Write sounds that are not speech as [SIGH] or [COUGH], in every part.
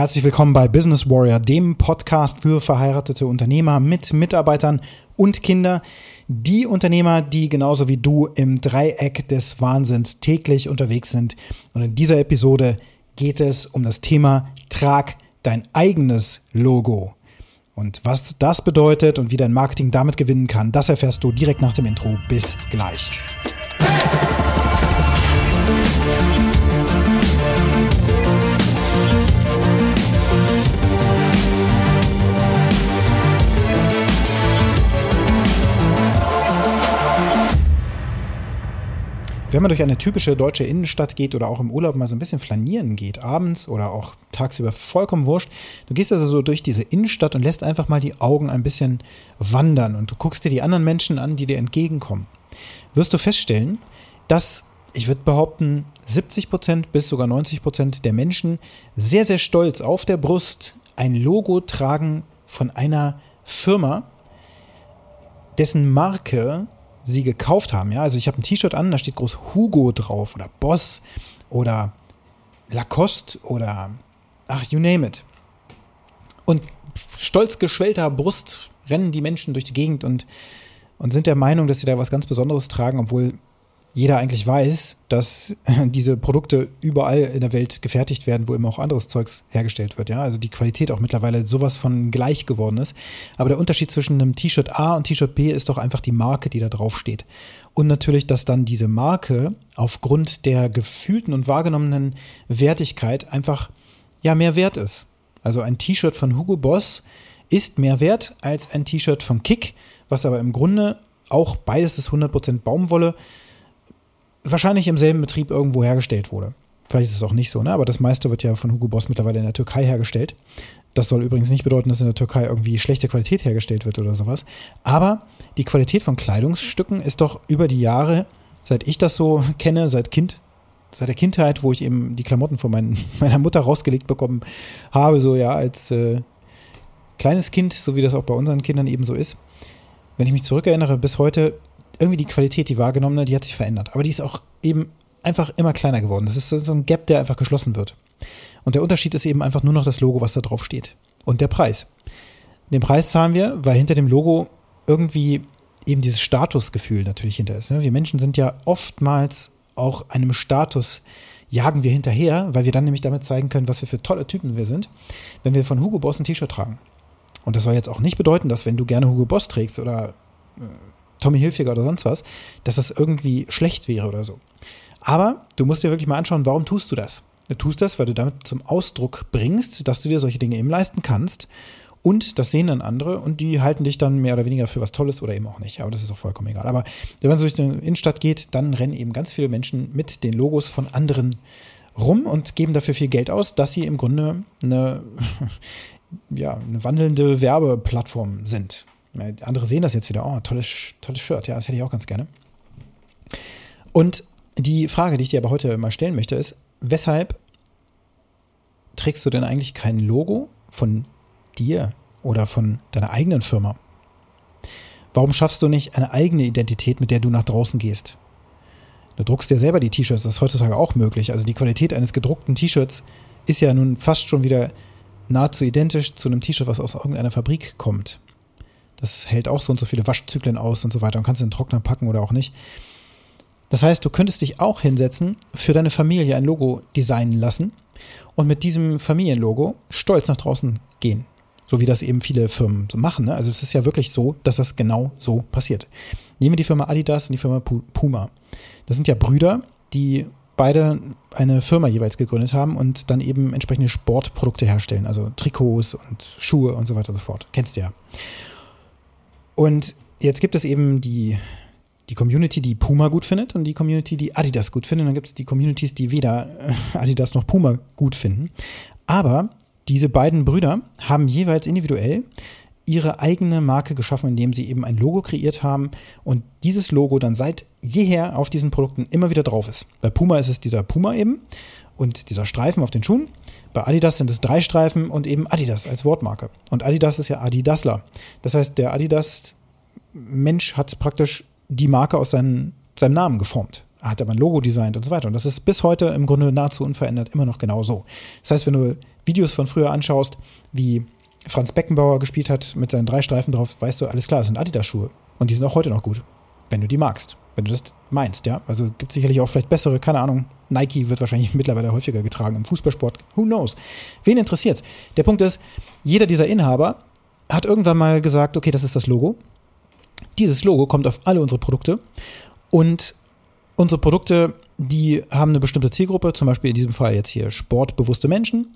Herzlich willkommen bei Business Warrior, dem Podcast für verheiratete Unternehmer mit Mitarbeitern und Kinder. Die Unternehmer, die genauso wie du im Dreieck des Wahnsinns täglich unterwegs sind. Und in dieser Episode geht es um das Thema Trag dein eigenes Logo. Und was das bedeutet und wie dein Marketing damit gewinnen kann, das erfährst du direkt nach dem Intro. Bis gleich. Wenn man durch eine typische deutsche Innenstadt geht oder auch im Urlaub mal so ein bisschen flanieren geht, abends oder auch tagsüber vollkommen wurscht, du gehst also so durch diese Innenstadt und lässt einfach mal die Augen ein bisschen wandern und du guckst dir die anderen Menschen an, die dir entgegenkommen, wirst du feststellen, dass, ich würde behaupten, 70 Prozent bis sogar 90 Prozent der Menschen sehr, sehr stolz auf der Brust ein Logo tragen von einer Firma, dessen Marke sie gekauft haben. Ja, also ich habe ein T-Shirt an, da steht groß Hugo drauf oder Boss oder Lacoste oder ach, you name it. Und stolz geschwellter Brust rennen die Menschen durch die Gegend und, und sind der Meinung, dass sie da was ganz Besonderes tragen, obwohl jeder eigentlich weiß, dass [LAUGHS] diese Produkte überall in der Welt gefertigt werden, wo immer auch anderes Zeugs hergestellt wird. Ja, also die Qualität auch mittlerweile sowas von gleich geworden ist. Aber der Unterschied zwischen einem T-Shirt A und T-Shirt B ist doch einfach die Marke, die da drauf steht. Und natürlich, dass dann diese Marke aufgrund der gefühlten und wahrgenommenen Wertigkeit einfach ja mehr wert ist. Also ein T-Shirt von Hugo Boss ist mehr wert als ein T-Shirt von Kick, was aber im Grunde auch beides ist 100% Baumwolle wahrscheinlich im selben Betrieb irgendwo hergestellt wurde. Vielleicht ist es auch nicht so, ne? aber das meiste wird ja von Hugo Boss mittlerweile in der Türkei hergestellt. Das soll übrigens nicht bedeuten, dass in der Türkei irgendwie schlechte Qualität hergestellt wird oder sowas. Aber die Qualität von Kleidungsstücken ist doch über die Jahre, seit ich das so [LAUGHS] kenne, seit Kind, seit der Kindheit, wo ich eben die Klamotten von mein, [LAUGHS] meiner Mutter rausgelegt bekommen habe, so ja, als äh, kleines Kind, so wie das auch bei unseren Kindern eben so ist. Wenn ich mich zurückerinnere, bis heute irgendwie die Qualität, die wahrgenommene, die hat sich verändert. Aber die ist auch eben einfach immer kleiner geworden. Das ist so ein Gap, der einfach geschlossen wird. Und der Unterschied ist eben einfach nur noch das Logo, was da drauf steht. Und der Preis. Den Preis zahlen wir, weil hinter dem Logo irgendwie eben dieses Statusgefühl natürlich hinter ist. Ne? Wir Menschen sind ja oftmals auch einem Status jagen wir hinterher, weil wir dann nämlich damit zeigen können, was wir für tolle Typen wir sind, wenn wir von Hugo Boss ein T-Shirt tragen. Und das soll jetzt auch nicht bedeuten, dass wenn du gerne Hugo Boss trägst oder äh, Tommy Hilfiger oder sonst was, dass das irgendwie schlecht wäre oder so. Aber du musst dir wirklich mal anschauen, warum tust du das? Du tust das, weil du damit zum Ausdruck bringst, dass du dir solche Dinge eben leisten kannst. Und das sehen dann andere und die halten dich dann mehr oder weniger für was Tolles oder eben auch nicht. Aber das ist auch vollkommen egal. Aber wenn man so durch die Innenstadt geht, dann rennen eben ganz viele Menschen mit den Logos von anderen rum und geben dafür viel Geld aus, dass sie im Grunde eine, [LAUGHS] ja, eine wandelnde Werbeplattform sind. Andere sehen das jetzt wieder. Oh, tolles, tolles Shirt. Ja, das hätte ich auch ganz gerne. Und die Frage, die ich dir aber heute mal stellen möchte, ist, weshalb trägst du denn eigentlich kein Logo von dir oder von deiner eigenen Firma? Warum schaffst du nicht eine eigene Identität, mit der du nach draußen gehst? Du druckst dir selber die T-Shirts, das ist heutzutage auch möglich. Also die Qualität eines gedruckten T-Shirts ist ja nun fast schon wieder nahezu identisch zu einem T-Shirt, was aus irgendeiner Fabrik kommt. Das hält auch so und so viele Waschzyklen aus und so weiter und kannst in den Trockner packen oder auch nicht. Das heißt, du könntest dich auch hinsetzen, für deine Familie ein Logo designen lassen und mit diesem Familienlogo stolz nach draußen gehen. So wie das eben viele Firmen so machen. Ne? Also es ist ja wirklich so, dass das genau so passiert. Nehmen wir die Firma Adidas und die Firma Puma. Das sind ja Brüder, die beide eine Firma jeweils gegründet haben und dann eben entsprechende Sportprodukte herstellen, also Trikots und Schuhe und so weiter und so fort. Kennst du ja. Und jetzt gibt es eben die, die Community, die Puma gut findet und die Community, die Adidas gut findet. Und dann gibt es die Communities, die weder äh, Adidas noch Puma gut finden. Aber diese beiden Brüder haben jeweils individuell ihre eigene Marke geschaffen, indem sie eben ein Logo kreiert haben und dieses Logo dann seit jeher auf diesen Produkten immer wieder drauf ist. Bei Puma ist es dieser Puma eben und dieser Streifen auf den Schuhen. Bei Adidas sind es drei Streifen und eben Adidas als Wortmarke. Und Adidas ist ja Adidasler. Das heißt, der Adidas-Mensch hat praktisch die Marke aus seinen, seinem Namen geformt. hat aber ein Logo designt und so weiter. Und das ist bis heute im Grunde nahezu unverändert immer noch genau so. Das heißt, wenn du Videos von früher anschaust, wie Franz Beckenbauer gespielt hat mit seinen drei Streifen drauf, weißt du, alles klar, das sind Adidas-Schuhe. Und die sind auch heute noch gut, wenn du die magst, wenn du das meinst, ja. Also gibt es sicherlich auch vielleicht bessere, keine Ahnung. Nike wird wahrscheinlich [LAUGHS] mittlerweile häufiger getragen im Fußballsport. Who knows? Wen interessiert's? Der Punkt ist, jeder dieser Inhaber hat irgendwann mal gesagt, okay, das ist das Logo. Dieses Logo kommt auf alle unsere Produkte und unsere Produkte, die haben eine bestimmte Zielgruppe, zum Beispiel in diesem Fall jetzt hier sportbewusste Menschen.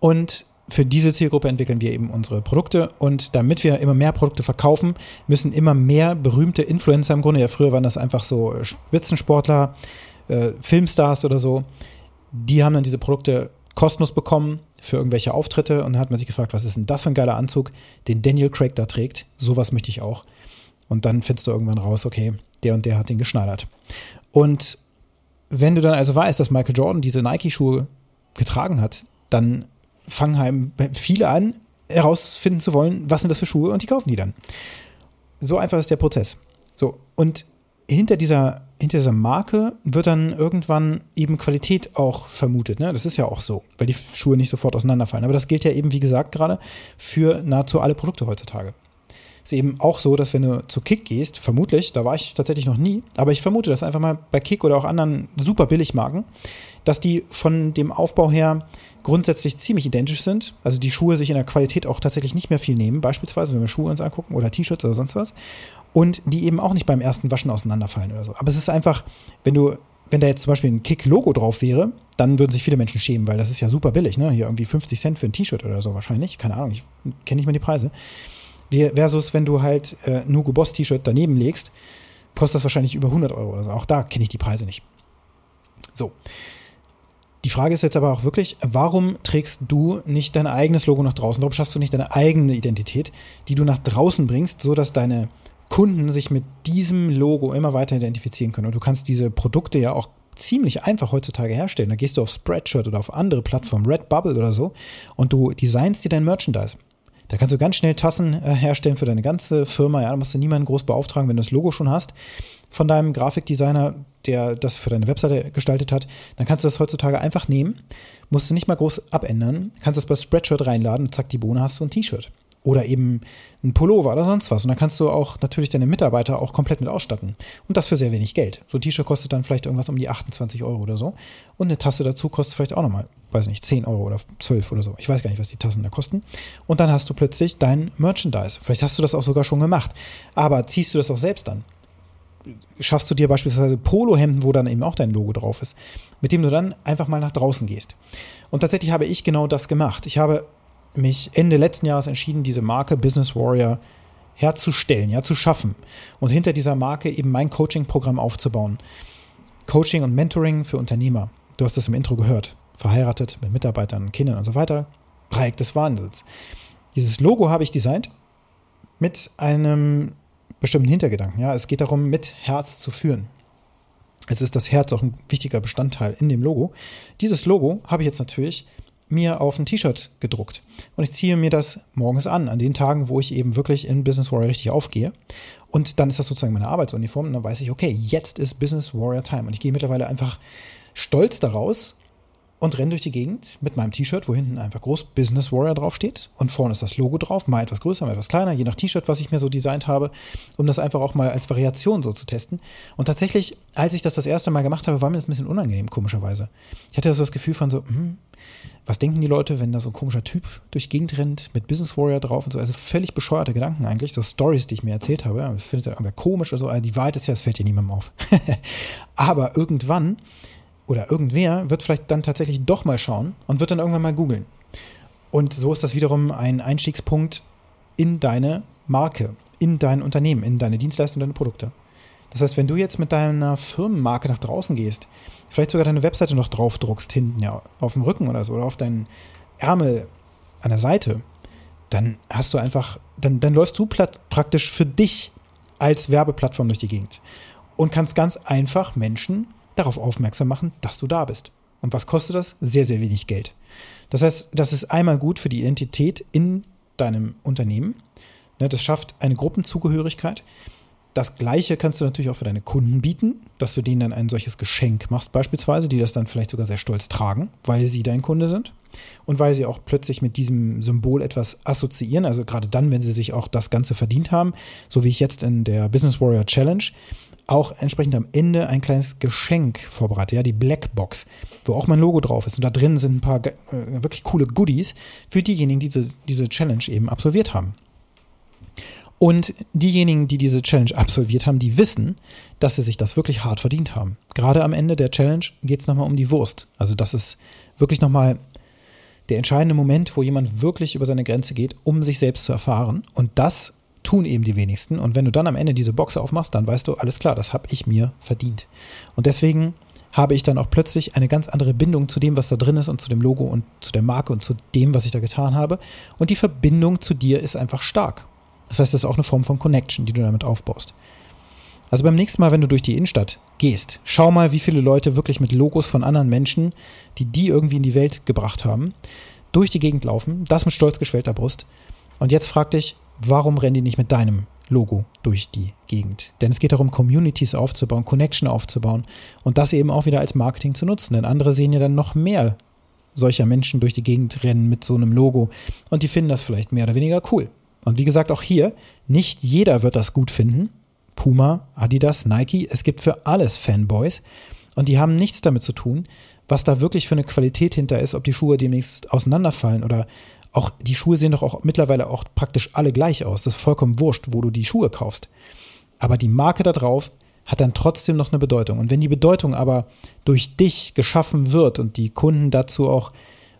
Und für diese Zielgruppe entwickeln wir eben unsere Produkte. Und damit wir immer mehr Produkte verkaufen, müssen immer mehr berühmte Influencer im Grunde, ja früher waren das einfach so Spitzensportler, äh, Filmstars oder so, die haben dann diese Produkte kostenlos bekommen für irgendwelche Auftritte und dann hat man sich gefragt, was ist denn das für ein geiler Anzug, den Daniel Craig da trägt. Sowas möchte ich auch. Und dann findest du irgendwann raus, okay, der und der hat den geschneidert. Und wenn du dann also weißt, dass Michael Jordan diese Nike-Schuhe getragen hat, dann fangen halt viele an, herausfinden zu wollen, was sind das für Schuhe und die kaufen die dann. So einfach ist der Prozess. So, und hinter dieser, hinter dieser Marke wird dann irgendwann eben Qualität auch vermutet. Ne? Das ist ja auch so, weil die Schuhe nicht sofort auseinanderfallen. Aber das gilt ja eben, wie gesagt, gerade für nahezu alle Produkte heutzutage ist eben auch so, dass wenn du zu Kick gehst, vermutlich, da war ich tatsächlich noch nie, aber ich vermute das einfach mal bei Kick oder auch anderen super Billigmarken, dass die von dem Aufbau her grundsätzlich ziemlich identisch sind. Also die Schuhe sich in der Qualität auch tatsächlich nicht mehr viel nehmen, beispielsweise, wenn wir Schuhe uns angucken oder T-Shirts oder sonst was. Und die eben auch nicht beim ersten Waschen auseinanderfallen oder so. Aber es ist einfach, wenn du, wenn da jetzt zum Beispiel ein Kick-Logo drauf wäre, dann würden sich viele Menschen schämen, weil das ist ja super billig, ne? Hier irgendwie 50 Cent für ein T-Shirt oder so wahrscheinlich. Keine Ahnung, ich kenne nicht mehr die Preise. Versus, wenn du halt äh, ein Boss T-Shirt daneben legst, kostet das wahrscheinlich über 100 Euro oder so. Auch da kenne ich die Preise nicht. So. Die Frage ist jetzt aber auch wirklich, warum trägst du nicht dein eigenes Logo nach draußen? Warum schaffst du nicht deine eigene Identität, die du nach draußen bringst, so dass deine Kunden sich mit diesem Logo immer weiter identifizieren können? Und du kannst diese Produkte ja auch ziemlich einfach heutzutage herstellen. Da gehst du auf Spreadshirt oder auf andere Plattformen, Redbubble oder so, und du designst dir dein Merchandise. Da kannst du ganz schnell Tassen äh, herstellen für deine ganze Firma. Ja, da musst du niemanden groß beauftragen, wenn du das Logo schon hast von deinem Grafikdesigner, der das für deine Webseite gestaltet hat. Dann kannst du das heutzutage einfach nehmen, musst du nicht mal groß abändern, kannst das bei Spreadshirt reinladen, zack, die Bohne hast du ein T-Shirt. Oder eben ein Pullover oder sonst was. Und dann kannst du auch natürlich deine Mitarbeiter auch komplett mit ausstatten. Und das für sehr wenig Geld. So ein T-Shirt kostet dann vielleicht irgendwas um die 28 Euro oder so. Und eine Tasse dazu kostet vielleicht auch nochmal, weiß nicht, 10 Euro oder 12 oder so. Ich weiß gar nicht, was die Tassen da kosten. Und dann hast du plötzlich dein Merchandise. Vielleicht hast du das auch sogar schon gemacht. Aber ziehst du das auch selbst dann? Schaffst du dir beispielsweise Polohemden, wo dann eben auch dein Logo drauf ist, mit dem du dann einfach mal nach draußen gehst. Und tatsächlich habe ich genau das gemacht. Ich habe mich Ende letzten Jahres entschieden, diese Marke Business Warrior herzustellen, ja, zu schaffen und hinter dieser Marke eben mein Coaching-Programm aufzubauen. Coaching und Mentoring für Unternehmer. Du hast das im Intro gehört. Verheiratet mit Mitarbeitern, Kindern und so weiter. Dreieck des Wandels. Dieses Logo habe ich designt mit einem bestimmten Hintergedanken. Ja, es geht darum, mit Herz zu führen. Es ist das Herz auch ein wichtiger Bestandteil in dem Logo. Dieses Logo habe ich jetzt natürlich mir auf ein T-Shirt gedruckt. Und ich ziehe mir das morgens an, an den Tagen, wo ich eben wirklich in Business Warrior richtig aufgehe. Und dann ist das sozusagen meine Arbeitsuniform. Und dann weiß ich, okay, jetzt ist Business Warrior Time. Und ich gehe mittlerweile einfach stolz daraus und renne durch die Gegend mit meinem T-Shirt, wo hinten einfach groß Business Warrior draufsteht und vorne ist das Logo drauf, mal etwas größer, mal etwas kleiner, je nach T-Shirt, was ich mir so designt habe, um das einfach auch mal als Variation so zu testen. Und tatsächlich, als ich das das erste Mal gemacht habe, war mir das ein bisschen unangenehm, komischerweise. Ich hatte so das Gefühl von so, hm, was denken die Leute, wenn da so ein komischer Typ durch die Gegend rennt mit Business Warrior drauf und so, also völlig bescheuerte Gedanken eigentlich, so Stories, die ich mir erzählt habe, das findet er irgendwer komisch oder so, also die Wahrheit ist ja, es fällt dir niemandem auf. [LAUGHS] Aber irgendwann oder irgendwer wird vielleicht dann tatsächlich doch mal schauen und wird dann irgendwann mal googeln. Und so ist das wiederum ein Einstiegspunkt in deine Marke, in dein Unternehmen, in deine Dienstleistungen, deine Produkte. Das heißt, wenn du jetzt mit deiner Firmenmarke nach draußen gehst, vielleicht sogar deine Webseite noch draufdruckst, hinten ja, auf dem Rücken oder so, oder auf deinen Ärmel an der Seite, dann hast du einfach, dann, dann läufst du praktisch für dich als Werbeplattform durch die Gegend und kannst ganz einfach Menschen darauf aufmerksam machen, dass du da bist. Und was kostet das? Sehr, sehr wenig Geld. Das heißt, das ist einmal gut für die Identität in deinem Unternehmen. Ne, das schafft eine Gruppenzugehörigkeit. das Gleiche kannst du natürlich auch für deine Kunden bieten, dass du denen dann ein solches Geschenk machst, beispielsweise, die das dann vielleicht sogar sehr stolz tragen, weil sie dein Kunde sind und weil sie auch plötzlich mit diesem Symbol etwas assoziieren. Also gerade dann, wenn sie sich auch das Ganze verdient haben, so wie ich jetzt in der Business Warrior Challenge, auch entsprechend am Ende ein kleines Geschenk vorbereite, ja, die Blackbox, wo auch mein Logo drauf ist. Und da drin sind ein paar äh, wirklich coole Goodies für diejenigen, die diese, diese Challenge eben absolviert haben. Und diejenigen, die diese Challenge absolviert haben, die wissen, dass sie sich das wirklich hart verdient haben. Gerade am Ende der Challenge geht es nochmal um die Wurst. Also das ist wirklich nochmal der entscheidende Moment, wo jemand wirklich über seine Grenze geht, um sich selbst zu erfahren. Und das tun eben die wenigsten. Und wenn du dann am Ende diese Box aufmachst, dann weißt du, alles klar, das habe ich mir verdient. Und deswegen habe ich dann auch plötzlich eine ganz andere Bindung zu dem, was da drin ist und zu dem Logo und zu der Marke und zu dem, was ich da getan habe. Und die Verbindung zu dir ist einfach stark. Das heißt, das ist auch eine Form von Connection, die du damit aufbaust. Also beim nächsten Mal, wenn du durch die Innenstadt gehst, schau mal, wie viele Leute wirklich mit Logos von anderen Menschen, die die irgendwie in die Welt gebracht haben, durch die Gegend laufen, das mit stolz geschwellter Brust. Und jetzt frag dich, warum rennen die nicht mit deinem Logo durch die Gegend? Denn es geht darum, Communities aufzubauen, Connection aufzubauen und das eben auch wieder als Marketing zu nutzen. Denn andere sehen ja dann noch mehr solcher Menschen durch die Gegend rennen mit so einem Logo und die finden das vielleicht mehr oder weniger cool. Und wie gesagt, auch hier, nicht jeder wird das gut finden. Puma, Adidas, Nike, es gibt für alles Fanboys. Und die haben nichts damit zu tun, was da wirklich für eine Qualität hinter ist, ob die Schuhe demnächst auseinanderfallen oder auch die Schuhe sehen doch auch mittlerweile auch praktisch alle gleich aus. Das ist vollkommen wurscht, wo du die Schuhe kaufst. Aber die Marke da drauf hat dann trotzdem noch eine Bedeutung. Und wenn die Bedeutung aber durch dich geschaffen wird und die Kunden dazu auch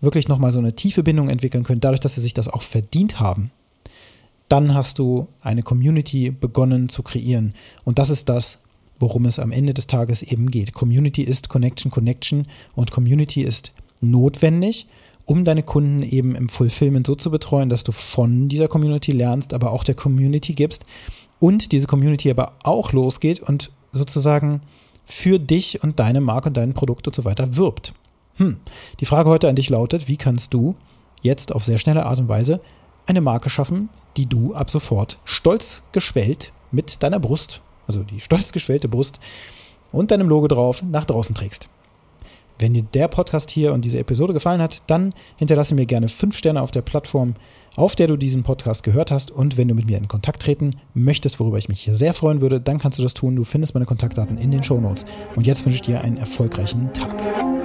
wirklich nochmal so eine tiefe Bindung entwickeln können, dadurch, dass sie sich das auch verdient haben, dann hast du eine Community begonnen zu kreieren. Und das ist das, worum es am Ende des Tages eben geht. Community ist Connection, Connection und Community ist notwendig, um deine Kunden eben im Fulfillment so zu betreuen, dass du von dieser Community lernst, aber auch der Community gibst und diese Community aber auch losgeht und sozusagen für dich und deine Marke und dein Produkt und so weiter wirbt. Hm. Die Frage heute an dich lautet, wie kannst du jetzt auf sehr schnelle Art und Weise eine Marke schaffen, die du ab sofort stolz geschwellt mit deiner Brust, also die stolz geschwellte Brust und deinem Logo drauf nach draußen trägst. Wenn dir der Podcast hier und diese Episode gefallen hat, dann hinterlasse mir gerne fünf Sterne auf der Plattform, auf der du diesen Podcast gehört hast. Und wenn du mit mir in Kontakt treten möchtest, worüber ich mich hier sehr freuen würde, dann kannst du das tun. Du findest meine Kontaktdaten in den Show Notes. Und jetzt wünsche ich dir einen erfolgreichen Tag.